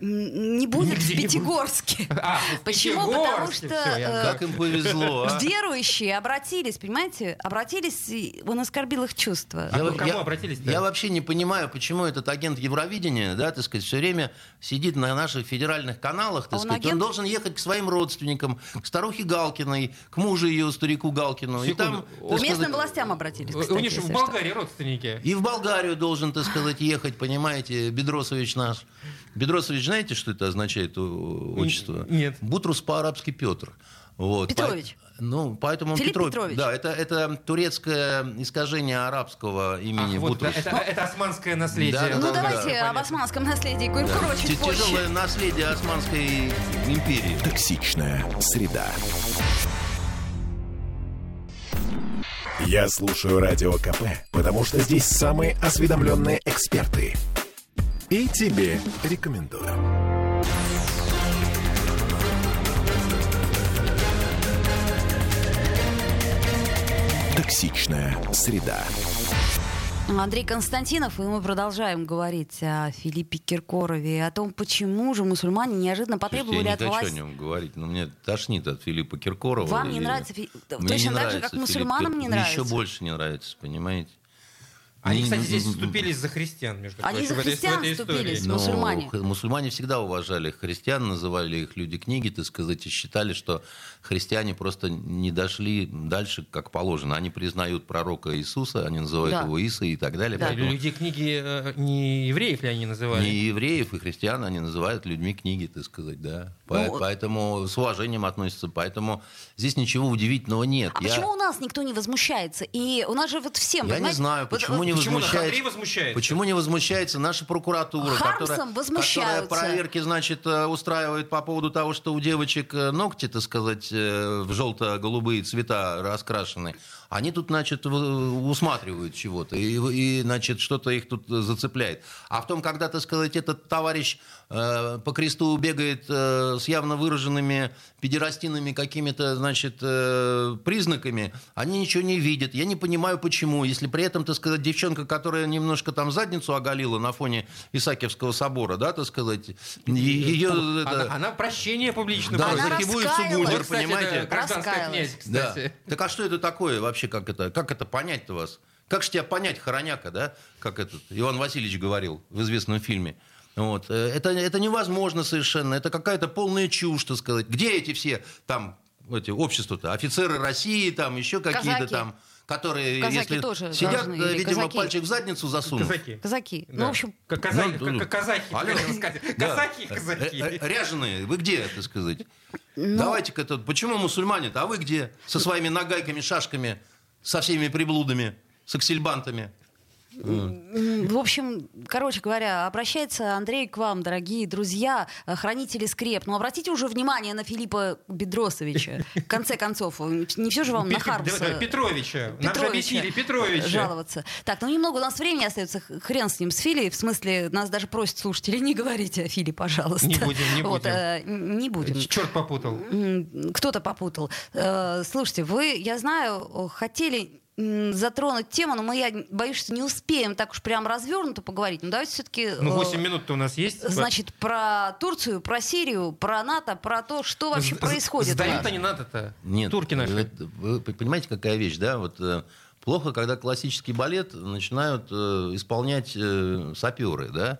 не будет? в Нигде не будет. Пятигорске. А, в Почему? Потому Пятигорске, что всё, я- э, Как им повезло, а? верующие обратились, понимаете, обратились, и он оскорбил их чувства. А Я- вы к кому я- обратились-то? Я вообще не понимаю, почему этот агент Евровидения, да, так сказать, все время сидит на наших федеральных каналах, так А он сказать. Он агент? должен ехать к своим родственникам, к старухе Галкиной, к мужу ее, старику Галкину. И там, Секунду. К местным сказать, властям обратились, У- кстати, У них же в если что. Болгарии родственники. И в Болгарию должен, так сказать, ехать, понимаете, Бедросович наш. Бедросович, знаете, что это означает отчество? Нет. Бутрус по-арабски Петр. Вот. Петрович. По- ну, поэтому Филипп Петров- Петрович. Да, это, это турецкое искажение арабского Ах, имени вот, Бутрус. это, это османское наследие. Да, да, Ну да, давайте да, об османском наследии Куйкурова Т- чуть позже. Тяжелое наследие Османской империи. Токсичная среда. Я слушаю Радио КП, потому что здесь самые осведомленные эксперты. И тебе рекомендую. Токсичная среда. Андрей Константинов, и мы продолжаем говорить о Филиппе Киркорове, и о том, почему же мусульмане неожиданно потребовали я от не хочу о власти... нем говорить, но мне тошнит от Филиппа Киркорова. Вам не И нравится мне точно не так же, нравится как Филипп мусульманам не Киркоров. нравится? Еще больше не нравится, понимаете? Они, Не- кстати, здесь не- вступились за христиан, между Они прочим, за в этой- в христиан этой вступились. Но Мусульмане. мусульмане всегда уважали христиан, называли их люди книги, так сказать, и считали, что христиане просто не дошли дальше, как положено. Они признают пророка Иисуса, они называют Да. его Иса и так далее. Да. Поэтому Люди книги э, не евреев ли они называли? не евреев и христиан они называют людьми книги, так сказать, да. По- Ну, Поэтому с уважением относятся. Поэтому здесь ничего удивительного нет. А Я- почему у нас никто не возмущается? И у нас же вот всем, Я не понимаете, знаю, вот- почему вот не Почему возмущается. Возмущается? Почему не возмущается наша прокуратура, Хармсом которая, которая проверки, значит, э, устраивает по поводу того, что у девочек э, ногти, так сказать, э, в желто-голубые цвета раскрашены. Они тут, значит, в- усматривают чего-то, и, и, значит, что-то их тут зацепляет. А в том, когда, так сказать, этот товарищ э, по кресту бегает э, с явно выраженными педерастинными какими-то, значит, э, признаками, они ничего не видят. Я не понимаю, почему. Если при этом, так сказать, девчонка, которая немножко там задницу оголила на фоне Исаакиевского собора, да, так сказать, ее... Она, это- она прощение публично Да. Она Вот, кстати, понимаете? Да. кстати. Так а что это такое вообще, как это, как это понять-то вас? Как же тебя понять, хороняка, да? Как этот Иван Васильевич говорил в известном фильме. Вот. Э, Это, это невозможно совершенно. Это какая-то полная чушь, так сказать. Где эти все там эти общества-то? Офицеры России, там еще какие-то там, которые, Казаки если тоже сидят, должны, э, или видимо, казаки? пальчик в задницу засунут. Казаки. Казаки. Да. Ну, в общем, Как казахи, Ну, как казахи, алло. сказать. Да. Казахи, Э, казаки. э, Ряженые, вы где, так сказать? Ну. Давайте-ка тут, почему мусульмане-то, а вы где? Со своими нагайками, шашками, со всеми приблудами, с аксельбантами. В общем, короче говоря, обращается Андрей к вам, дорогие друзья, э, хранители скреп. Но обратите уже внимание на Филиппа Бедросовича. В конце концов, не все же вам на Хармса Петровича. Нам же Петровича объяснили Петровича. жаловаться. Так, ну немного у нас времени остается. Хрен с ним, с Фили. В смысле, нас даже просят слушатели, не говорите о Филе, пожалуйста. Не будем, не Вот, будем. э, не будем. Черт попутал. Кто-то попутал. Э, Слушайте, вы, я знаю, хотели затронуть тему, но мы, я боюсь, что не успеем так уж прям развернуто поговорить. Ну, давайте все-таки... Ну, 8 минут-то у нас есть. Значит, про Турцию, про Сирию, про НАТО, про то, что вообще происходит. Сдают они НАТО-то. Нет, Турки наши. это- вы понимаете, какая вещь, да? Вот э, плохо, когда классический балет начинают э, исполнять э, саперы, да?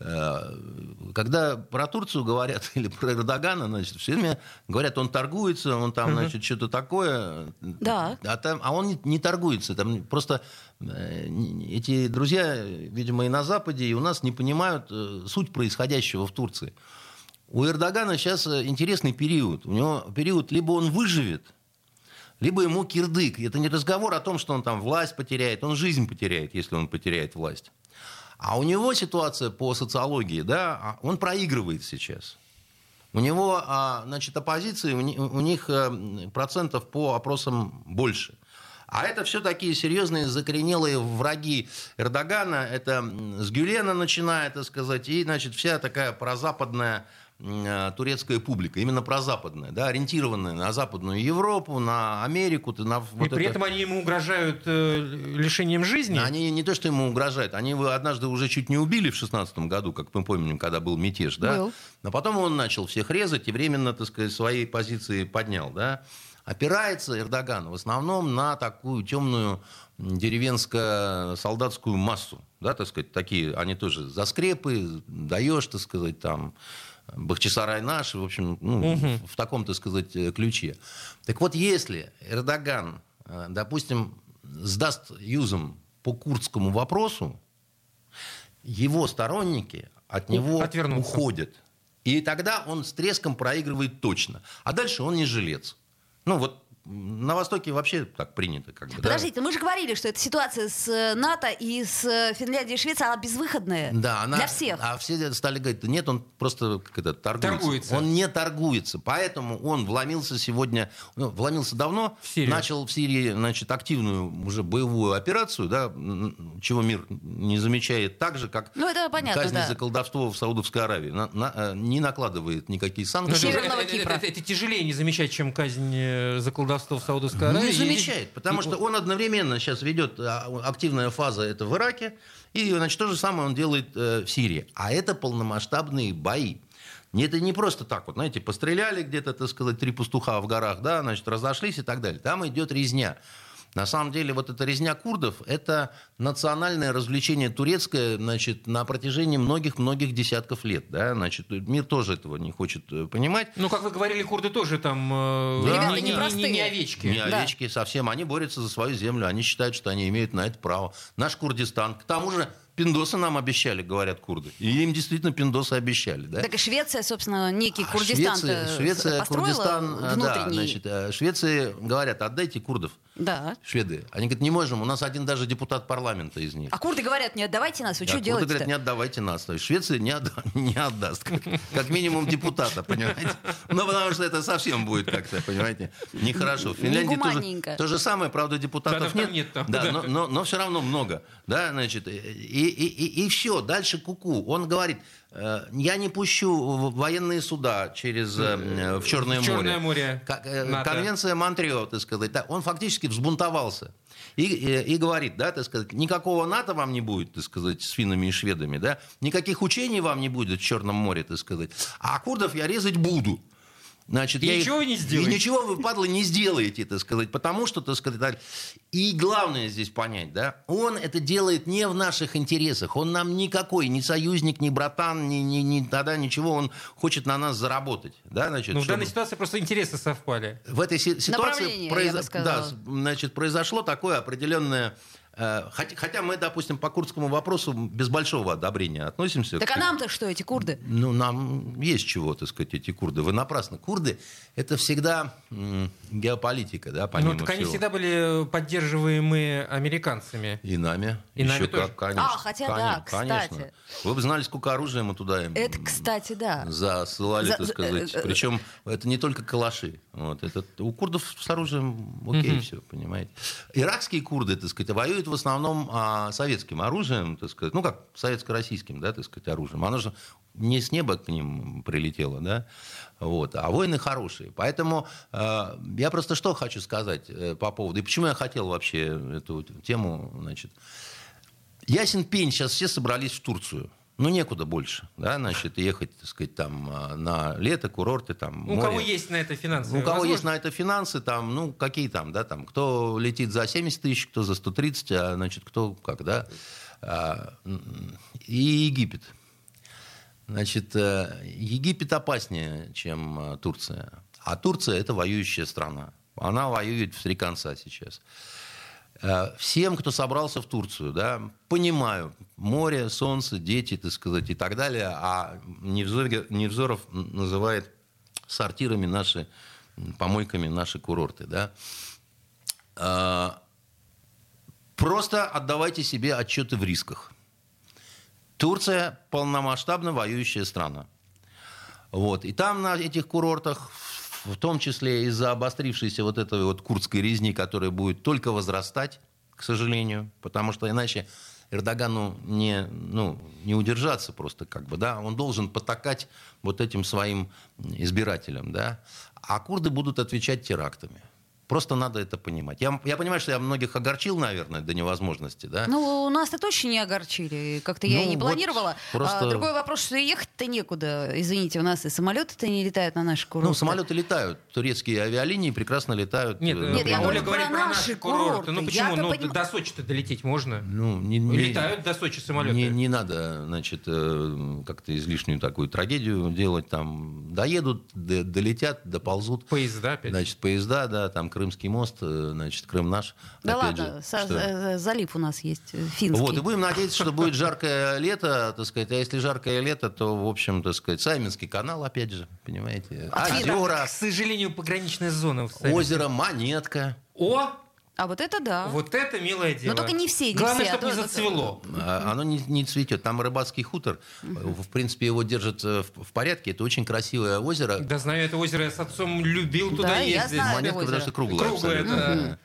Э, когда про Турцию говорят или про Эрдогана, значит, все время говорят, он торгуется, он там, значит, что-то такое. Да. А, там, а он не, не торгуется. Там просто э, эти друзья, видимо, и на Западе, и у нас не понимают э, суть происходящего в Турции. У Эрдогана сейчас э, интересный период. У него период, либо он выживет, либо ему кирдык. Это не разговор о том, что он там власть потеряет, он жизнь потеряет, если он потеряет власть. А у него ситуация по социологии, да, а он проигрывает сейчас. У него, а, значит, оппозиции, у ни- у них э, процентов по опросам больше. А это все такие серьезные закоренелые враги Эрдогана. Это с Гюлена начиная, так сказать, и, значит, вся такая прозападная турецкая публика, именно прозападная, да, ориентированная на Западную Европу, на Америку. На вот и при это... этом они ему угрожают э, лишением жизни? Они не то, что ему угрожают, они его однажды уже чуть не убили в 16 году, как мы помним, когда был мятеж, да? Был. Но потом он начал всех резать и временно, так сказать, свои позиции поднял, да? Опирается Эрдоган в основном на такую темную деревенско-солдатскую массу. Да, так сказать, такие, они тоже за скрепы, даешь, так сказать, там, Бахчисарай наш, в общем, ну, угу. в таком, так сказать, ключе. Так вот, если Эрдоган, э, допустим, сдаст юзом по курдскому вопросу, его сторонники от него уходят. И тогда он с треском проигрывает точно. А дальше он не жилец. Ну вот на Востоке вообще так принято. Как бы, Подождите, да? мы же говорили, что эта ситуация с э, НАТО и с э, Финляндией и Швецией, она безвыходная да, она, для всех. А все стали говорить, нет, он просто как это, торгуется. торгуется. Он не торгуется. Поэтому он вломился сегодня, ну, вломился давно, в начал в Сирии значит, активную уже боевую операцию, да, чего мир не замечает так же, как ну, это понятно, казнь да. за колдовство в Саудовской Аравии. На, на, э, не накладывает никакие санкции. Это, это, это, это тяжелее не замечать, чем казнь за колдовство колдовство в Саудовской Аравии. Не замечает, потому и... что он одновременно сейчас ведет а, активная фаза это в Ираке, и значит, то же самое он делает э, в Сирии. А это полномасштабные бои. Это не просто так вот, знаете, постреляли где-то, так сказать, три пастуха в горах, да, значит, разошлись и так далее. Там идет резня. На самом деле вот эта резня курдов – это национальное развлечение турецкое значит, на протяжении многих-многих десятков лет. Да? Значит, мир тоже этого не хочет э, понимать. Ну, как вы говорили, курды тоже там э, да. Ребята, не, не, не, не овечки. Не да. овечки совсем. Они борются за свою землю. Они считают, что они имеют на это право. Наш Курдистан. К тому же Пиндосы нам обещали, говорят курды. И им действительно пиндосы обещали. Да? Так и Швеция, собственно, некий а Курдистан Швеция, Швеция Курдистан, внутренний... да, значит, э, Швеции говорят, отдайте курдов. Да. Шведы. Они говорят, не можем, у нас один даже депутат парламента из них. А курды говорят, не отдавайте нас, вы да, что делаете говорят, не отдавайте нас. То есть Швеция не, отда- не отдаст, как, как минимум депутата, понимаете? Ну, потому что это совсем будет как-то, понимаете, нехорошо. В Финляндии тоже, то же самое, правда, депутатов да, нет. нет там, да, да. Но, но, но все равно много. Да, значит, и, и, и, и все, дальше куку. Он говорит, я не пущу военные суда через, э, в Черное в море. Черное море. Э, конвенция Монтрео, так сказать. Он фактически взбунтовался. И, и, и говорит, да, так сказать, никакого НАТО вам не будет, так сказать, с финнами и шведами, да, никаких учений вам не будет в Черном море, так сказать, а курдов я резать буду. Значит, и я ничего их, не сделаете. И ничего вы, падлы, не сделаете, так сказать, потому что, так сказать, и главное здесь понять, да, он это делает не в наших интересах, он нам никакой, ни союзник, ни братан, ни, ни, ни тогда ничего, он хочет на нас заработать, да, значит. Ну, в данной ситуации просто интересы совпали. В этой ситуации произ... да, значит, произошло такое определенное хотя, хотя мы, допустим, по курдскому вопросу без большого одобрения относимся. Так к... а нам-то что, эти курды? Ну, нам есть чего, так сказать, эти курды. Вы напрасно. Курды – это всегда геополитика, да, помимо Ну, так всего. они всегда были поддерживаемы американцами. И нами. И Еще нами как, тоже. конечно. А, хотя да, кстати. Конечно. Вы бы знали, сколько оружия мы туда им Это, кстати, да. засылали, За, так сказать. Э, э, Причем это не только калаши. Вот, это, у курдов с оружием окей, угу. все, понимаете. Иракские курды, так сказать, воюют в основном а, советским оружием, так сказать, ну как советско-российским, да, так сказать, оружием. Оно же не с неба к ним прилетело, да, вот, а войны хорошие. Поэтому э, я просто что хочу сказать э, по поводу, и почему я хотел вообще эту тему, значит, ясен пень, сейчас все собрались в Турцию. Ну, некуда больше, да, значит, ехать, так сказать, там а, на лето, курорты, там, У море. кого есть на это финансы? У кого есть на это финансы, там, ну, какие там, да, там, кто летит за 70 тысяч, кто за 130, а, значит, кто как, да, а, и Египет. Значит, э, Египет опаснее, чем э, Турция. А Турция – это воюющая страна. Она воюет в три конца сейчас. Э, всем, кто собрался в Турцию, да, понимаю, море, солнце, дети, так сказать, и так далее, а Невзоров называет сортирами наши, помойками наши курорты, да. Просто отдавайте себе отчеты в рисках. Турция полномасштабно воюющая страна. Вот. И там на этих курортах, в том числе из-за обострившейся вот этой вот курдской резни, которая будет только возрастать, к сожалению, потому что иначе Эрдогану не, ну, не удержаться просто как бы, да, он должен потакать вот этим своим избирателям, да, а курды будут отвечать терактами. Просто надо это понимать. Я, я понимаю, что я многих огорчил, наверное, до невозможности, да? Ну, у нас-то точно не огорчили. Как-то я Ну, и не вот планировала. просто- А, другой вопрос, что ехать-то некуда. Извините, у нас и самолеты-то не летают на наши курорты. Ну, самолеты летают. Турецкие авиалинии прекрасно летают. Нет, э, Нет, я Оля говорю говорит про про наши курорты. курорты. Ну почему? Ну, поним- до Сочи-то долететь можно. Ну, не, не- Летают до Сочи самолеты. Не, не надо, значит, э, как-то излишнюю такую трагедию делать. Там доедут, долетят, доползут. Поезда опять. Значит, поезда, да, там Крымский мост, э, значит, Крым наш. Да опять ладно, же, со- что- э, залив у нас есть э, финский. Вот, и будем надеяться, что будет жаркое лето, так сказать. А если жаркое лето, то, в общем, так сказать, Сайминский канал, опять же, понимаете. Озера, К сожалению, пограничная зона. озеро Монетка. О, А вот это да. вот это милое дело. только не все, не Главное, все, а чтобы не то- зацвело. А, Оно не, не цветет. Там рыбацкий хутор. В принципе, его держат э, в, в порядке. Это очень красивое озеро. Да знаю, это озеро я с отцом любил туда Да, я ездить. знаю. Монетка, озеро. потому что круглая. Круглая, абсолютно. да.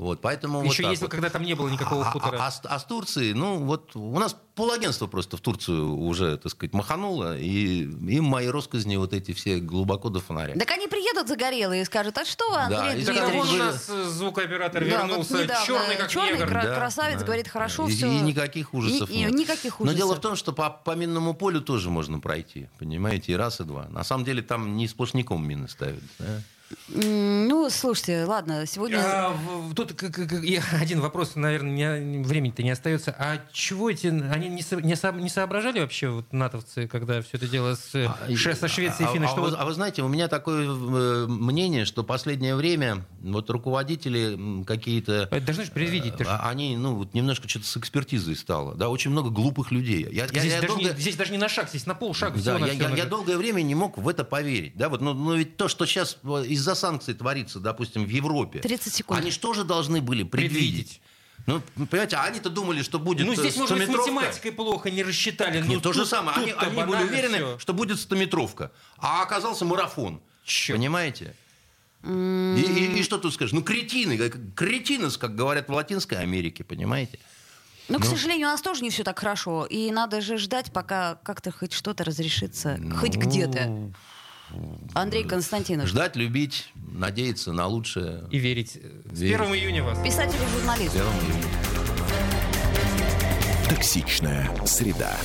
Вот, поэтому Еще вот ездил, вот. когда там не было никакого А- хутора. А, а с- а с Турции, ну вот у нас полагентство просто в Турцию уже, так сказать, махануло, и им мои россказни вот эти все глубоко до фонаря. Так они приедут загорелые и скажут, а что вы, Да, Андрей и Так у Дмитриевич? нас э, звукооператор Да, вот вернулся, недавно черный как черный негр. кра- Да, красавец да. говорит, хорошо, и, все. и никаких ужасов и нет. никаких Но дело ужасов. в том, что по, по минному полю тоже можно пройти, понимаете, и раз, и два. На самом деле там не сплошняком мины ставят. да. Ну, слушайте, ладно, сегодня... А, тут к- к- к- я- один вопрос, наверное, не- времени-то не остается. А чего эти, они не, со- не, со- не соображали вообще вот, натовцы, когда все это дело с, э, А, ше- со Швецией и а- Финной? а что вы, вот- а вы знаете, у меня такое э, мнение, что последнее время вот руководители какие-то... Это должны же предвидеть. же. а- Они, ну, вот немножко что-то с экспертизой стало. Да, очень много глупых людей. Я, я- здесь, я даже долго- не, здесь даже не на шаг, здесь на полшага. Да, я, я- я долгое время не мог в это поверить. Да, вот, но, но ведь то, что сейчас из-за санкций творится, допустим, в Европе, 30 секунд. они что же должны были предвидеть? Предвидеть. Ну, понимаете, а они-то думали, что будет Ну, здесь, э, может быть, с математикой плохо не рассчитали. Не, ну, то же самое. Они, они были уверены, всё. что будет стометровка. А оказался марафон. Чёрт. Понимаете? И, и- и что тут скажешь? Ну, кретины, кретинос, как говорят в Латинской Америке, понимаете? Но, к Ну. сожалению, у нас тоже не все так хорошо. И надо же ждать, пока как-то хоть что-то разрешится. Хоть Ну, где-то. Андрей Константинович. Ждать, любить, надеяться на лучшее. И верить. С Верить. 1 июня вас. Писатель и журналист. Первым июня. Токсичная среда.